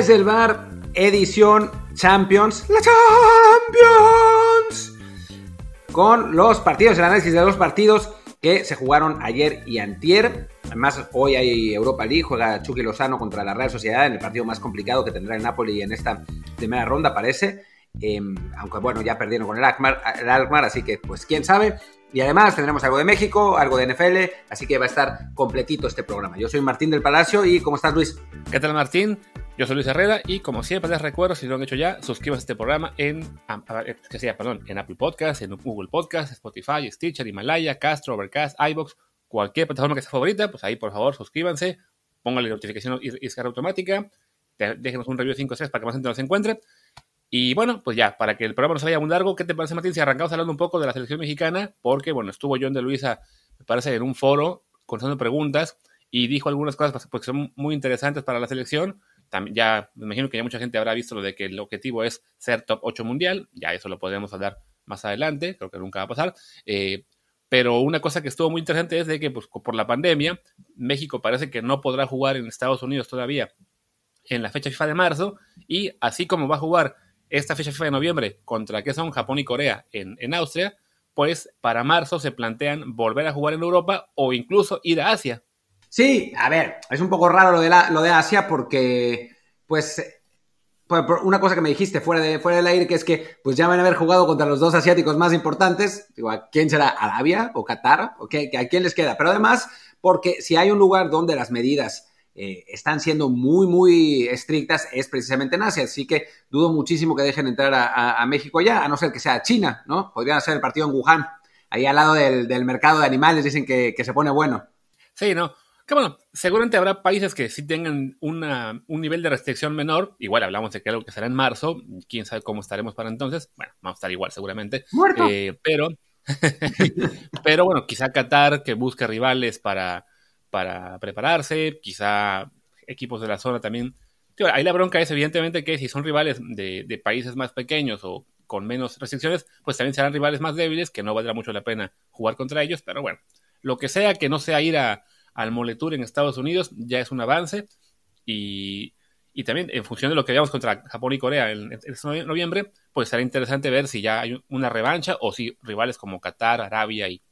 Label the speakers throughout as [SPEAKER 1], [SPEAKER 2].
[SPEAKER 1] Desde el bar, edición Champions. ¡La Champions! Con los partidos, el análisis de los partidos que se jugaron ayer y antier. Además, hoy hay Europa League, juega Chucky Lozano contra la Real Sociedad en el partido más complicado que tendrá el Napoli en esta primera ronda, parece. Em, aunque bueno, ya perdieron con el Alkmaar, el Alkmaar, así que pues quién sabe. Y además tendremos algo de México, algo de NFL, así que va a estar completito este programa. Yo soy Martín del Palacio y ¿cómo estás Luis?
[SPEAKER 2] ¿Qué tal Martín? Yo soy Luis Herrera y como siempre les recuerdo, si no lo han hecho ya, suscríbanse a este programa en, que sea, perdón, en Apple Podcasts, en Google Podcasts, Spotify, Stitcher, Himalaya, Castro, Overcast, iBox, cualquier plataforma que sea favorita, pues ahí por favor suscríbanse, pónganle notificación y, y automática, déjenos un review de 5 6 para que más gente nos encuentre. Y bueno, pues ya, para que el programa no se vaya muy largo, ¿qué te parece, Martín, si arrancamos hablando un poco de la selección mexicana? Porque, bueno, estuvo John de Luisa, me parece, en un foro contestando preguntas y dijo algunas cosas pues, que son muy interesantes para la selección. Ya me imagino que ya mucha gente habrá visto lo de que el objetivo es ser top 8 mundial. Ya eso lo podemos hablar más adelante, creo que nunca va a pasar. Eh, pero una cosa que estuvo muy interesante es de que pues, por la pandemia, México parece que no podrá jugar en Estados Unidos todavía en la fecha FIFA de marzo. Y así como va a jugar esta fecha FIFA de noviembre contra que son Japón y Corea en, en Austria, pues para marzo se plantean volver a jugar en Europa o incluso ir a Asia.
[SPEAKER 1] Sí, a ver, es un poco raro lo de, la, lo de Asia porque, pues, una cosa que me dijiste fuera, de, fuera del aire, que es que pues ya van a haber jugado contra los dos asiáticos más importantes. ¿a quién será? ¿Arabia o Qatar? ¿O qué, ¿A quién les queda? Pero además, porque si hay un lugar donde las medidas eh, están siendo muy, muy estrictas es precisamente en Asia. Así que dudo muchísimo que dejen entrar a, México ya, a no ser que sea China, ¿no? Podrían hacer el partido en Wuhan, ahí al lado del, mercado de animales, dicen que, se pone bueno.
[SPEAKER 2] Sí, ¿no? Que bueno, seguramente habrá países que sí tengan una, un nivel de restricción menor. Igual hablamos de que algo que será en marzo. Quién sabe cómo estaremos para entonces. Bueno, vamos a estar igual seguramente. Eh, pero, pero bueno, quizá Qatar que busque rivales para, para prepararse, quizá equipos de la zona también. ahí la bronca es evidentemente que si son rivales de, países más pequeños o con menos restricciones, pues también serán rivales más débiles, que no valdrá mucho la pena jugar contra ellos, pero bueno, lo que sea que no sea ir a, al Moletour en Estados Unidos ya es un avance y, también en función de lo que veamos contra Japón y Corea en, en, noviembre, pues será interesante ver si ya hay una revancha o si rivales como Qatar, Arabia y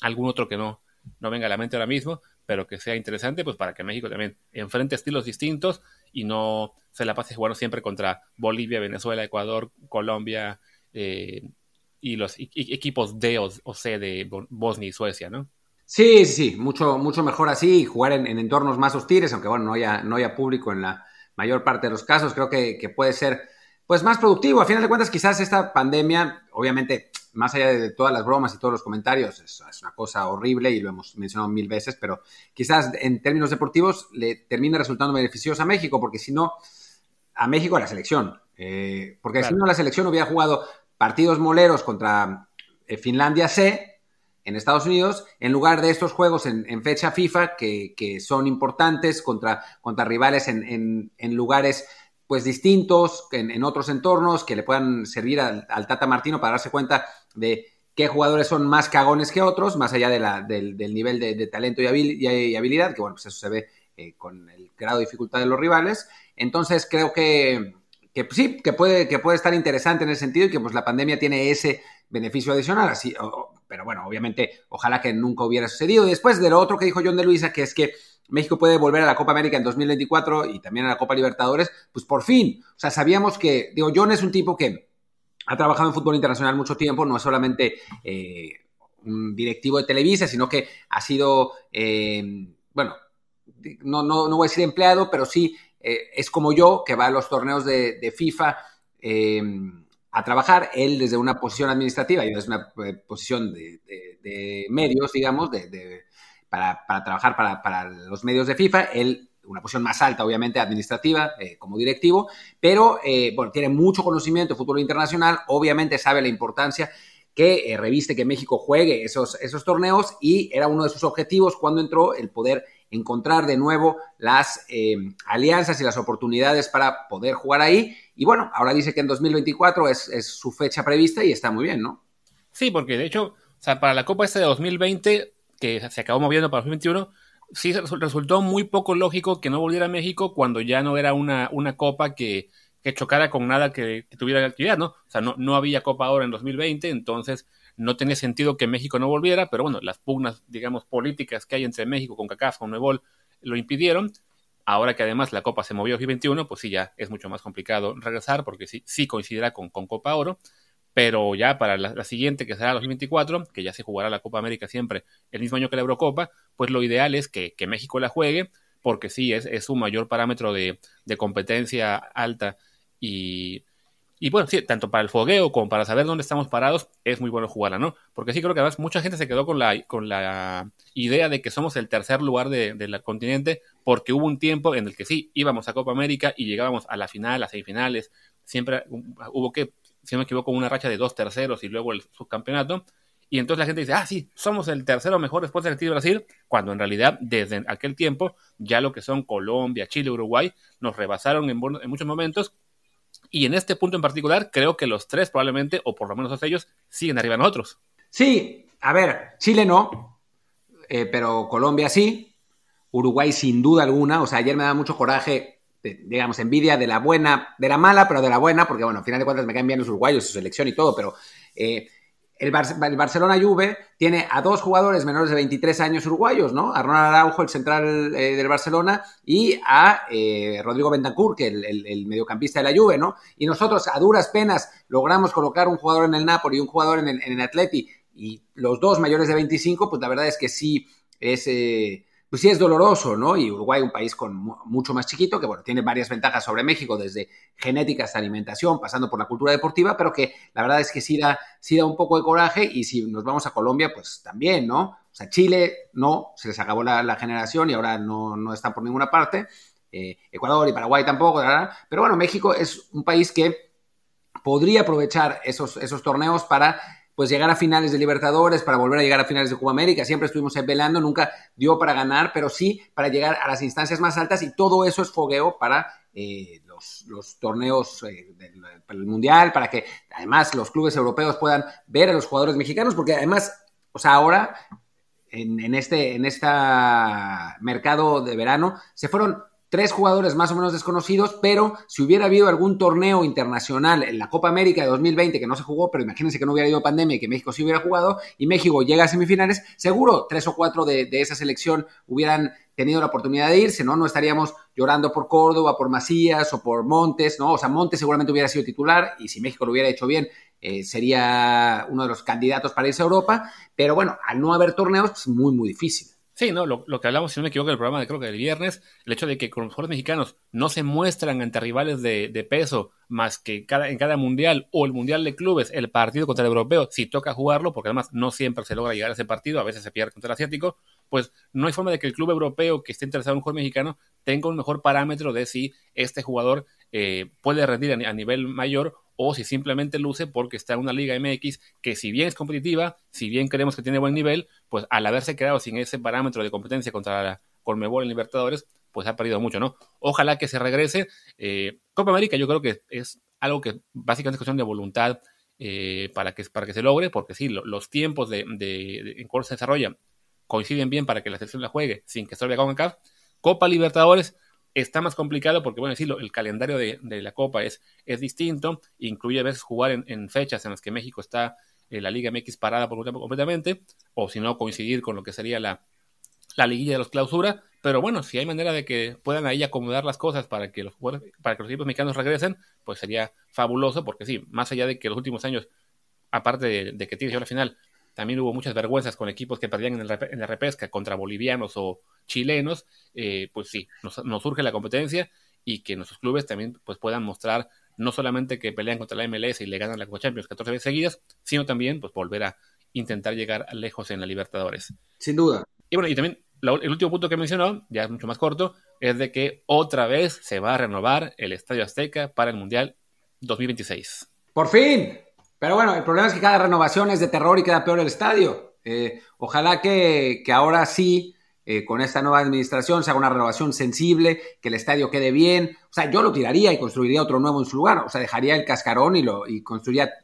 [SPEAKER 2] algún otro que no, no venga a la mente ahora mismo, pero que sea interesante pues para que México también enfrente estilos distintos y no se la pase jugando siempre contra Bolivia, Venezuela, Ecuador, Colombia eh, y los equipos D o, C de Bosnia y Suecia, ¿no?
[SPEAKER 1] Sí, sí, mucho, mucho mejor así, jugar en, entornos más hostiles, aunque bueno, no haya, no haya público en la mayor parte de los casos, creo que, que puede ser pues más productivo. A final de cuentas, quizás esta pandemia, obviamente, más allá de todas las bromas y todos los comentarios, es, una cosa horrible y lo hemos mencionado mil veces, pero quizás en términos deportivos le termine resultando beneficioso a México, porque si no, a México a la selección. Eh, porque si no, la selección hubiera jugado partidos moleros contra eh, Finlandia C en Estados Unidos, en lugar de estos juegos en, fecha FIFA, que, son importantes contra, contra rivales en, en lugares pues distintos en, otros entornos que le puedan servir al, Tata Martino para darse cuenta de qué jugadores son más cagones que otros, más allá de la, del, nivel de, talento y, habilidad, que bueno, pues eso se ve eh, con el grado de dificultad de los rivales. Entonces creo que, que sí, que puede, que puede estar interesante en ese sentido y que pues la pandemia tiene ese beneficio adicional, así, pero bueno, obviamente ojalá que nunca hubiera sucedido. Y después de lo otro que dijo John de Luisa, que es que México puede volver a la Copa América en 2024 y también a la Copa Libertadores, pues por fin. O sea, sabíamos que, digo, John es un tipo que ha trabajado en fútbol internacional mucho tiempo, no es solamente eh, un directivo de Televisa, sino que ha sido, eh, bueno, no, no, no, voy a decir empleado, pero sí eh, es como yo, que va a los torneos de, FIFA a trabajar, él desde una posición administrativa y desde una posición de, medios, digamos, de para, trabajar para, los medios de FIFA. Él, una posición más alta, obviamente, administrativa, eh, como directivo, pero, eh, bueno, tiene mucho conocimiento de fútbol internacional, obviamente sabe la importancia que eh, reviste que México juegue esos, esos torneos y era uno de sus objetivos cuando entró el poder encontrar de nuevo las alianzas y las oportunidades para poder jugar ahí. Y bueno, ahora dice que en 2024 es, es, su fecha prevista y está muy bien, ¿no?
[SPEAKER 2] Sí, porque de hecho, o sea, para la Copa este de 2020 que se acabó moviendo para 2021, sí resultó muy poco lógico que no volviera a México cuando ya no era una, una copa que, que chocara con nada que, tuviera actividad, ¿no? O sea, no, no había Copa ahora en 2020, entonces no tenía sentido que México no volviera, pero bueno, las pugnas, digamos, políticas que hay entre México, con CACAF, con Nebol, lo impidieron. Ahora que además la Copa se movió a 2021, pues sí, ya es mucho más complicado regresar porque sí, sí coincidirá con, Copa Oro. Pero ya para la, siguiente, que será 2024, que ya se jugará la Copa América siempre el mismo año que la Eurocopa, pues lo ideal es que, México la juegue, porque sí, es, un mayor parámetro de, competencia alta y, y, bueno, sí, tanto para el fogueo como para saber dónde estamos parados, es muy bueno jugarla, ¿no? Porque sí creo que además mucha gente se quedó con la, con la idea de que somos el tercer lugar del continente, porque hubo un tiempo en el que sí, íbamos a Copa América y llegábamos a la final, a semifinales, siempre hubo que si no me equivoco, una racha de dos terceros y luego el subcampeonato. Y entonces la gente dice, ah, sí, somos el tercero mejor después del de Brasil, cuando en realidad desde aquel tiempo ya lo que son Colombia, Chile, Uruguay nos rebasaron en, muchos momentos. Y en este punto en particular, creo que los tres probablemente, o por lo menos ellos, siguen arriba de nosotros.
[SPEAKER 1] Sí, a ver, Chile no, eh, pero Colombia sí, Uruguay sin duda alguna. O sea, ayer me da mucho coraje digamos, envidia de la buena, de la mala, pero de la buena, porque bueno, al final de cuentas me caen bien los uruguayos, su selección y todo, pero eh, el, Barcelona Juve tiene a dos jugadores menores de 23 años uruguayos, ¿no? A Ronald Araujo, el central eh, del Barcelona, y a eh, Rodrigo Bentancur, que el, el, mediocampista de la Juve, ¿no? Y nosotros a duras penas logramos colocar un jugador en el Napoli y un jugador en el, en el Atleti, y los dos mayores de 25, pues la verdad es que sí es pues sí es doloroso, ¿no? Y Uruguay, un país con mucho más chiquito, que bueno, tiene varias ventajas sobre México, desde genética hasta alimentación, pasando por la cultura deportiva, pero que la verdad es que sí da, sí da un poco de coraje y si nos vamos a Colombia, pues también, ¿no? O sea, Chile no, se les acabó la, generación y ahora no, no están por ninguna parte. Eh, Ecuador y Paraguay tampoco, ¿verdad? pero bueno, México es un país que podría aprovechar esos, esos torneos para pues llegar a finales de Libertadores, para volver a llegar a finales de Copa América. Siempre estuvimos velando, nunca dio para ganar, pero sí para llegar a las instancias más altas y todo eso es fogueo para eh, los, torneos eh, del, Mundial, para que además los clubes europeos puedan ver a los jugadores mexicanos, porque además, o sea, ahora en, en este en esta mercado de verano se fueron tres jugadores más o menos desconocidos, pero si hubiera habido algún torneo internacional en la Copa América de 2020 que no se jugó, pero imagínense que no hubiera habido pandemia y que México sí hubiera jugado y México llega a semifinales, seguro tres o cuatro de, esa selección hubieran tenido la oportunidad de irse, ¿no? No estaríamos llorando por Córdoba, por Macías o por Montes, ¿no? O sea, Montes seguramente hubiera sido titular y si México lo hubiera hecho bien, eh, sería uno de los candidatos para irse a Europa, pero bueno, al no haber torneos, pues muy, muy difícil.
[SPEAKER 2] Sí, no, lo, que hablamos, si no me equivoco, el programa de creo que del viernes, el hecho de que con los jugadores mexicanos no se muestran ante rivales de, peso más que cada, en cada mundial o el mundial de clubes, el partido contra el europeo, si toca jugarlo, porque además no siempre se logra llegar a ese partido, a veces se pierde contra el asiático, pues no hay forma de que el club europeo que esté interesado en un jugador mexicano tenga un mejor parámetro de si este jugador eh, puede rendir a nivel mayor o si simplemente luce porque está en una Liga MX que si bien es competitiva, si bien creemos que tiene buen nivel, pues al haberse quedado sin ese parámetro de competencia contra la Colmebol en Libertadores, pues ha perdido mucho, ¿no? Ojalá que se regrese. Eh, Copa América yo creo que es algo que básicamente es cuestión de voluntad eh, para, que, para que se logre, porque sí, los tiempos de, en cuál se desarrolla coinciden bien para que la selección la juegue sin que se con acá. Copa Libertadores, Está más complicado porque, bueno, decirlo, el calendario de, la Copa es, es distinto, incluye a veces jugar en, fechas en las que México está en la Liga MX parada por un tiempo completamente, o si no, coincidir con lo que sería la, la liguilla de los clausura, pero bueno, si hay manera de que puedan ahí acomodar las cosas para que los para que los equipos mexicanos regresen, pues sería fabuloso, porque sí, más allá de que los últimos años, aparte de, de que tiene la final, también hubo muchas vergüenzas con equipos que perdían en, la repesca contra bolivianos o chilenos. Eh, pues sí, nos, surge la competencia y que nuestros clubes también pues, puedan mostrar no solamente que pelean contra la MLS y le ganan la Copa Champions 14 veces seguidas, sino también pues, volver a intentar llegar lejos en la Libertadores.
[SPEAKER 1] Sin duda.
[SPEAKER 2] Y bueno, y también el último punto que mencionó, ya es mucho más corto, es de que otra vez se va a renovar el Estadio Azteca para el Mundial 2026.
[SPEAKER 1] Por fin, pero bueno, el problema es que cada renovación es de terror y queda peor el estadio. Eh, ojalá que, ahora sí eh, con esta nueva administración se haga una renovación sensible, que el estadio quede bien. O sea, yo lo tiraría y construiría otro nuevo en su lugar. O sea, dejaría el cascarón y lo, y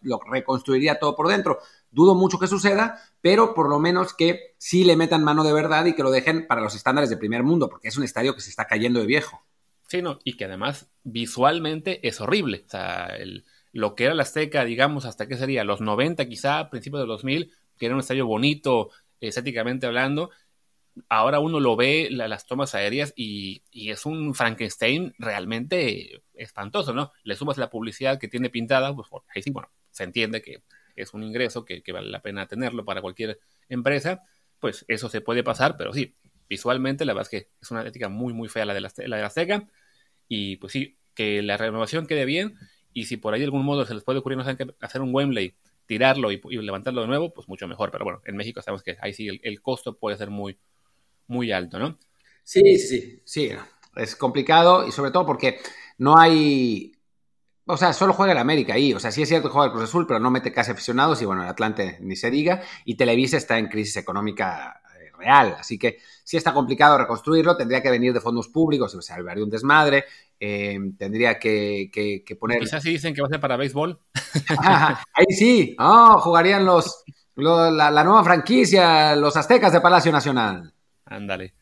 [SPEAKER 1] lo reconstruiría todo por dentro. Dudo mucho que suceda, pero por lo menos que sí le metan mano de verdad y que lo dejen para los estándares de primer mundo, porque es un estadio que se está cayendo de viejo.
[SPEAKER 2] Sí, no, y que además visualmente es horrible. O sea, el, lo que era la Azteca, digamos, hasta qué sería, los 90 quizá, principios de 2000, que era un estadio bonito, estéticamente hablando, ahora uno lo ve, las tomas aéreas, y, es un Frankenstein realmente espantoso, ¿no? Le sumas la publicidad que tiene pintada, pues ahí sí, bueno, se entiende que es un ingreso que, vale la pena tenerlo para cualquier empresa, pues eso se puede pasar, pero sí, visualmente la verdad es que es una estética muy, muy fea la la, la de la Azteca, y pues sí, que la renovación quede bien, y si por ahí algún modo se les puede ocurrir no hacer un Wembley tirarlo y, levantarlo de nuevo, pues mucho mejor. Pero bueno, en México sabemos que ahí sí el, costo puede ser muy, muy alto, ¿no?
[SPEAKER 1] Sí, sí, sí. Es complicado y sobre todo porque no hay. O sea, solo juega el América ahí. O sea, sí es cierto que juega el Cruz Azul, pero no mete casi aficionados y bueno, el Atlante ni se diga. Y Televisa está en crisis económica real. Así que sí está complicado reconstruirlo. Tendría que venir de fondos públicos, o sea, un desmadre. Eh, tendría que, poner.
[SPEAKER 2] Quizás sí dicen que va a ser para béisbol.
[SPEAKER 1] ahí sí, oh, jugarían los, la, nueva franquicia, los aztecas de Palacio Nacional.
[SPEAKER 2] Ándale.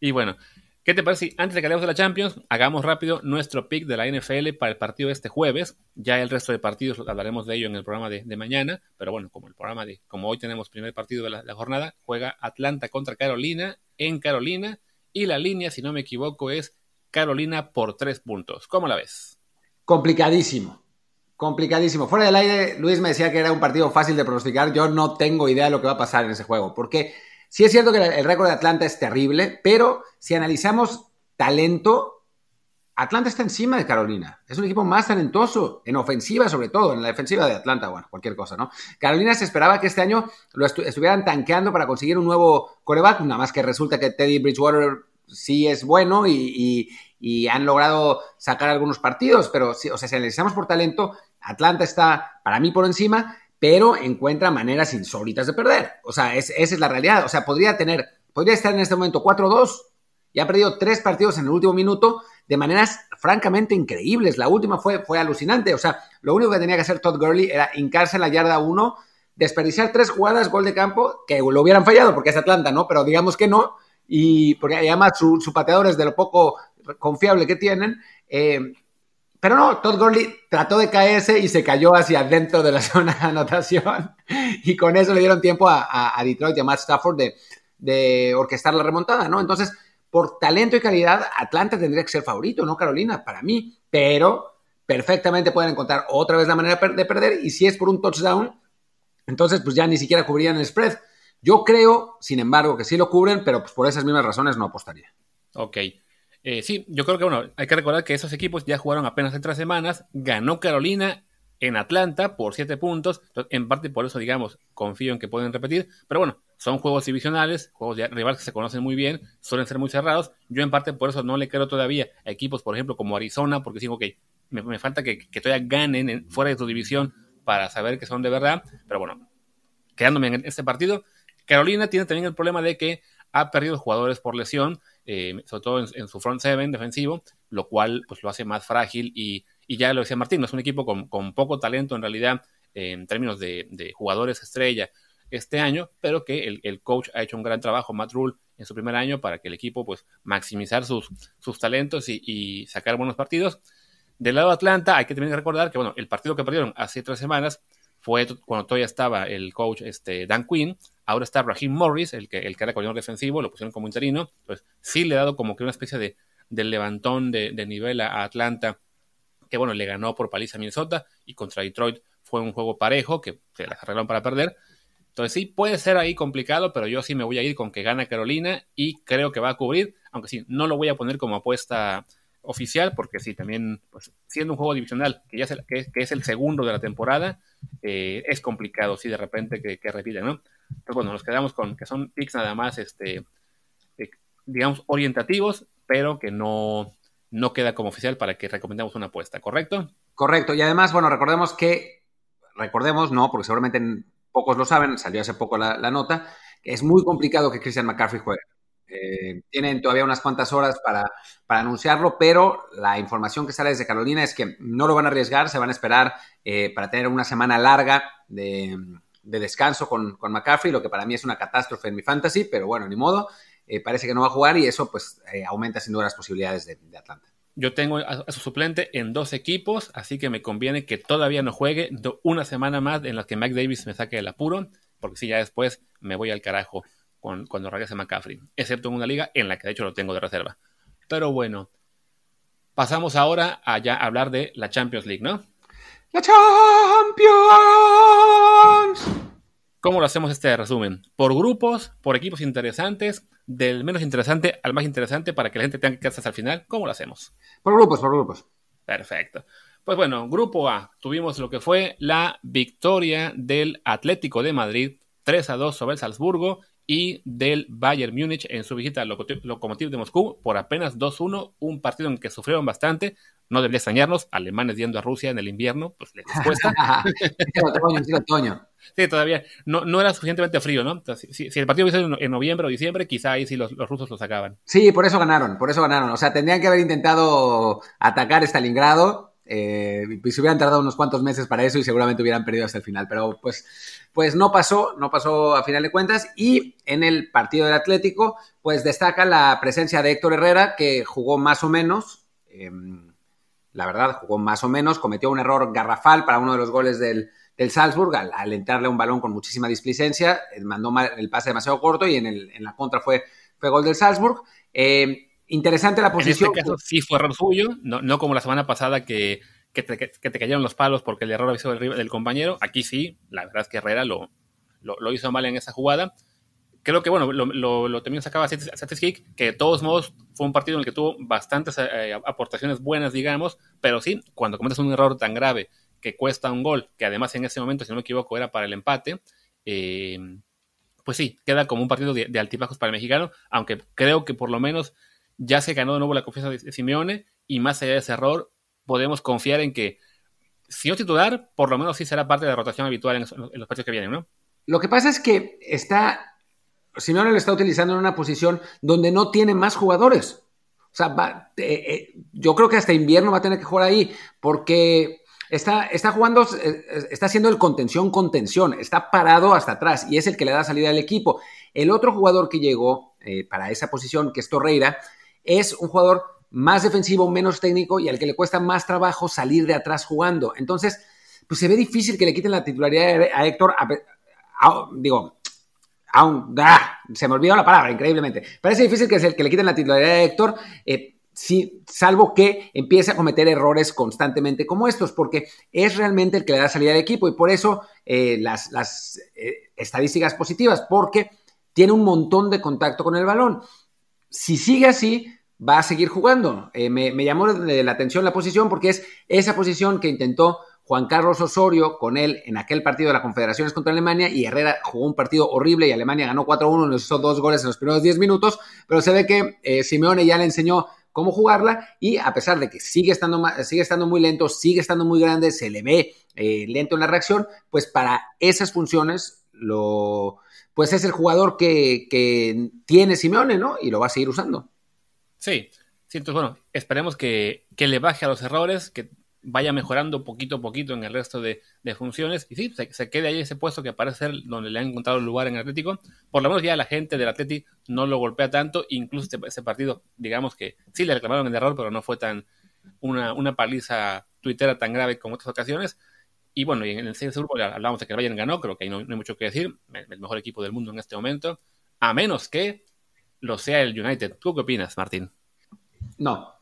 [SPEAKER 2] Y bueno, ¿qué te parece antes de que hablemos de la Champions, hagamos rápido nuestro pick de la NFL para el partido de este jueves? Ya el resto de partidos hablaremos de ello en el programa de, mañana, pero bueno, como el programa de, como hoy tenemos primer partido de la jornada, juega Atlanta contra Carolina en Carolina y la línea, si no me equivoco, es Carolina por tres puntos. ¿Cómo la ves?
[SPEAKER 1] Complicadísimo. Complicadísimo. Fuera del aire, Luis me decía que era un partido fácil de pronosticar. Yo no tengo idea de lo que va a pasar en ese juego. Porque sí es cierto que el récord de Atlanta es terrible, pero si analizamos talento, Atlanta está encima de Carolina. Es un equipo más talentoso, en ofensiva sobre todo, en la defensiva de Atlanta, bueno, cualquier cosa, ¿no? Carolina se esperaba que este año lo estuvieran tanqueando para conseguir un nuevo coreback, nada más que resulta que Teddy Bridgewater sí es bueno y, han logrado sacar algunos partidos, pero o sea, si analizamos por talento, Atlanta está para mí por encima, pero encuentra maneras insólitas de perder. O sea, esa es la realidad. O sea, podría tener, podría estar en este momento 4-2 y ha perdido tres partidos en el último minuto de maneras francamente increíbles. La última fue, fue alucinante. O sea, lo único que tenía que hacer Todd Gurley era hincarse en la yarda 1, desperdiciar tres jugadas, gol de campo, que lo hubieran fallado porque es Atlanta, ¿no? Pero digamos que no y porque además su, su pateador es de lo poco confiable que tienen. Eh, pero no, Todd Gurley trató de caerse y se cayó hacia adentro de la zona de anotación. Y con eso le dieron tiempo a, Detroit y a Matt Stafford de, de, orquestar la remontada, ¿no? Entonces, por talento y calidad, Atlanta tendría que ser favorito, ¿no, Carolina? Para mí. Pero perfectamente pueden encontrar otra vez la manera de perder. Y si es por un touchdown, entonces pues ya ni siquiera cubrirían el spread. Yo creo, sin embargo, que sí lo cubren, pero pues por esas mismas razones no apostaría.
[SPEAKER 2] Ok. Eh, sí, yo creo que bueno, hay que recordar que esos equipos ya jugaron apenas en tres semanas. Ganó Carolina en Atlanta por siete puntos. en parte por eso, digamos, confío en que pueden repetir. Pero bueno, son juegos divisionales, juegos de rivales que se conocen muy bien, suelen ser muy cerrados. Yo en parte por eso no le creo todavía a equipos, por ejemplo, como Arizona, porque digo que me, falta que, todavía ganen fuera de su división para saber que son de verdad. Pero bueno, quedándome en este partido, Carolina tiene también el problema de que ha perdido jugadores por lesión, eh, sobre todo en, su front seven defensivo, lo cual pues lo hace más frágil y, ya lo decía Martín, es un equipo con, poco talento en realidad en términos de, jugadores estrella este año, pero que el, coach ha hecho un gran trabajo, Matt Rule, en su primer año para que el equipo pues maximizar sus, sus talentos y, sacar buenos partidos. Del lado de Atlanta hay que también recordar que bueno, el partido que perdieron hace tres semanas fue cuando todavía estaba el coach este, Dan Quinn, ahora está Raheem Morris, el que, el que era coordinador defensivo, lo pusieron como interino, pues sí le ha dado como que una especie de, levantón de, nivel a Atlanta, que bueno, le ganó por paliza a Minnesota y contra Detroit fue un juego parejo que se las arreglaron para perder. Entonces sí, puede ser ahí complicado, pero yo sí me voy a ir con que gana Carolina y creo que va a cubrir, aunque sí, no lo voy a poner como apuesta oficial, porque sí, también, pues, siendo un juego divisional, que ya es el, que, es el segundo de la temporada, eh, es complicado, sí, de repente que, que repiten, ¿no? Pero bueno, nos quedamos con que son picks nada más, este, eh, digamos, orientativos, pero que no, no queda como oficial para que recomendamos una apuesta, ¿correcto?
[SPEAKER 1] Correcto, y además, bueno, recordemos que, recordemos, no, porque seguramente pocos lo saben, salió hace poco la, nota, es muy complicado que Christian McCaffrey juegue. Eh, tienen todavía unas cuantas horas para, para, anunciarlo, pero la información que sale desde Carolina es que no lo van a arriesgar, se van a esperar eh, para tener una semana larga de, descanso con, con, McCaffrey, lo que para mí es una catástrofe en mi fantasy, pero bueno, ni modo. Eh, parece que no va a jugar y eso pues aumenta sin duda las posibilidades de, Atlanta.
[SPEAKER 2] Yo tengo a, su suplente en dos equipos, así que me conviene que todavía no juegue una semana más en la que Mac Davis me saque el apuro, porque si ya después me voy al carajo cuando regrese McCaffrey, excepto en una liga en la que de hecho lo tengo de reserva. Pero bueno, pasamos ahora a ya hablar de la Champions League, ¿no?
[SPEAKER 1] ¡La Champions!
[SPEAKER 2] ¿Cómo lo hacemos este resumen? Por grupos, por equipos interesantes, del menos interesante al más interesante para que la gente tenga que quedarse hasta el final. ¿Cómo lo hacemos?
[SPEAKER 1] Por grupos, por grupos.
[SPEAKER 2] Perfecto. Pues bueno, grupo A, tuvimos lo que fue la victoria del Atlético de Madrid 3 a 2 sobre el Salzburgo y del Bayern Múnich en su visita al Lokomotiv de Moscú por apenas 2-1, un partido en que sufrieron bastante. No debería extrañarnos, alemanes yendo a Rusia en el invierno, pues les cuesta. sí, todavía no, no era suficientemente frío, ¿no? si, el partido hubiese en, en noviembre o diciembre, quizá ahí sí los, rusos lo sacaban.
[SPEAKER 1] Sí, por eso ganaron, por eso ganaron. O sea, tendrían que haber intentado atacar Stalingrado eh, pues hubieran tardado unos cuantos meses para eso y seguramente hubieran perdido hasta el final. Pero pues, pues no pasó, no pasó a final de cuentas. Y en el partido del Atlético, pues destaca la presencia de Héctor Herrera, que jugó más o menos. Em, la verdad, jugó más o menos. Cometió un error garrafal para uno de los goles del, del Salzburg al, entrarle un balón con muchísima displicencia. Eh, mandó el pase demasiado corto y en, el, en la contra fue, fue gol del Salzburg. Eh, Interesante la posición.
[SPEAKER 2] En este caso sí fue error suyo, no, como la semana pasada que, que, te, cayeron los palos porque el error sido del, del compañero. Aquí sí, la verdad es que Herrera lo, lo, hizo mal en esa jugada. Creo que, bueno, lo, lo, también sacaba Kick, que de todos modos fue un partido en el que tuvo bastantes eh, aportaciones buenas, digamos, pero sí, cuando cometes un error tan grave que cuesta un gol, que además en ese momento, si no me equivoco, era para el empate, eh, pues sí, queda como un partido de, de altibajos para el mexicano, aunque creo que por lo menos ya se ganó de nuevo la confianza de Simeone y más allá de ese error, podemos confiar en que, si no titular, por lo menos sí será parte de la rotación habitual en, los partidos que vienen, ¿no?
[SPEAKER 1] Lo que pasa es que está, Simeone lo está utilizando en una posición donde no tiene más jugadores. O sea, eh, eh, yo creo que hasta invierno va a tener que jugar ahí, porque está, está jugando, eh, está haciendo el contención contención, está parado hasta atrás y es el que le da salida al equipo. El otro jugador que llegó para esa posición, que es Torreira, es un jugador más defensivo, menos técnico y al que le cuesta más trabajo salir de atrás jugando. Entonces, pues se ve difícil que le quiten la titularidad a Héctor, digo, aún, ¡ah! se me olvidó la palabra, increíblemente. Parece difícil que, que le quiten la titularidad a Héctor, eh, salvo que empiece a cometer errores constantemente como estos, porque es realmente el que le da salida al equipo y por eso eh, las, las eh, estadísticas positivas, porque tiene un montón de contacto con el balón si sigue así, va a seguir jugando. Eh, me, llamó la atención la posición porque es esa posición que intentó Juan Carlos Osorio con él en aquel partido de las Confederaciones contra Alemania y Herrera jugó un partido horrible y Alemania ganó 4-1, nos hizo dos goles en los primeros 10 minutos, pero se ve que eh, Simeone ya le enseñó cómo jugarla y a pesar de que sigue estando, sigue estando muy lento, sigue estando muy grande, se le ve eh, lento en la reacción, pues para esas funciones lo, pues es el jugador que, tiene Simeone, ¿no? Y lo va a seguir usando.
[SPEAKER 2] Sí, sí, entonces bueno, esperemos que, le baje a los errores, que vaya mejorando poquito a poquito en el resto de, funciones y sí, se, quede ahí ese puesto que parece ser donde le han encontrado el lugar en Atlético. Por lo menos ya la gente del Atlético no lo golpea tanto, incluso este, ese partido, digamos que sí le reclamaron el error, pero no fue tan una, una paliza tuitera tan grave como otras ocasiones. Y bueno, y en el segundo grupo hablábamos de que el Bayern ganó, creo que ahí no, hay mucho que decir, el mejor equipo del mundo en este momento, a menos que lo sea el United. ¿Tú qué opinas, Martín?
[SPEAKER 1] No.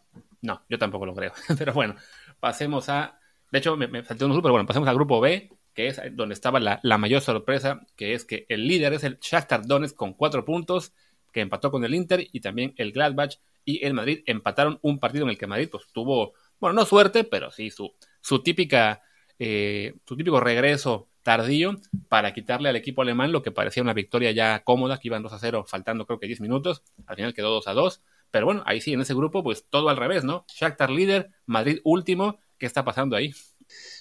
[SPEAKER 2] No, yo tampoco lo creo. Pero bueno, pasemos a... De hecho, me, me salté un grupo, pero bueno, pasemos al grupo B, que es donde estaba la, mayor sorpresa, que es que el líder es el Shakhtar Donetsk con cuatro puntos, que empató con el Inter, y también el Gladbach y el Madrid empataron un partido en el que Madrid pues tuvo, bueno, no suerte, pero sí su, su típica eh, su típico regreso tardío para quitarle al equipo alemán lo que parecía una victoria ya cómoda, que iban 2 a 0, faltando creo que 10 minutos, al final quedó 2 a 2, pero bueno, ahí sí, en ese grupo, pues todo al revés, ¿no? Shakhtar líder, Madrid último, ¿qué está pasando ahí?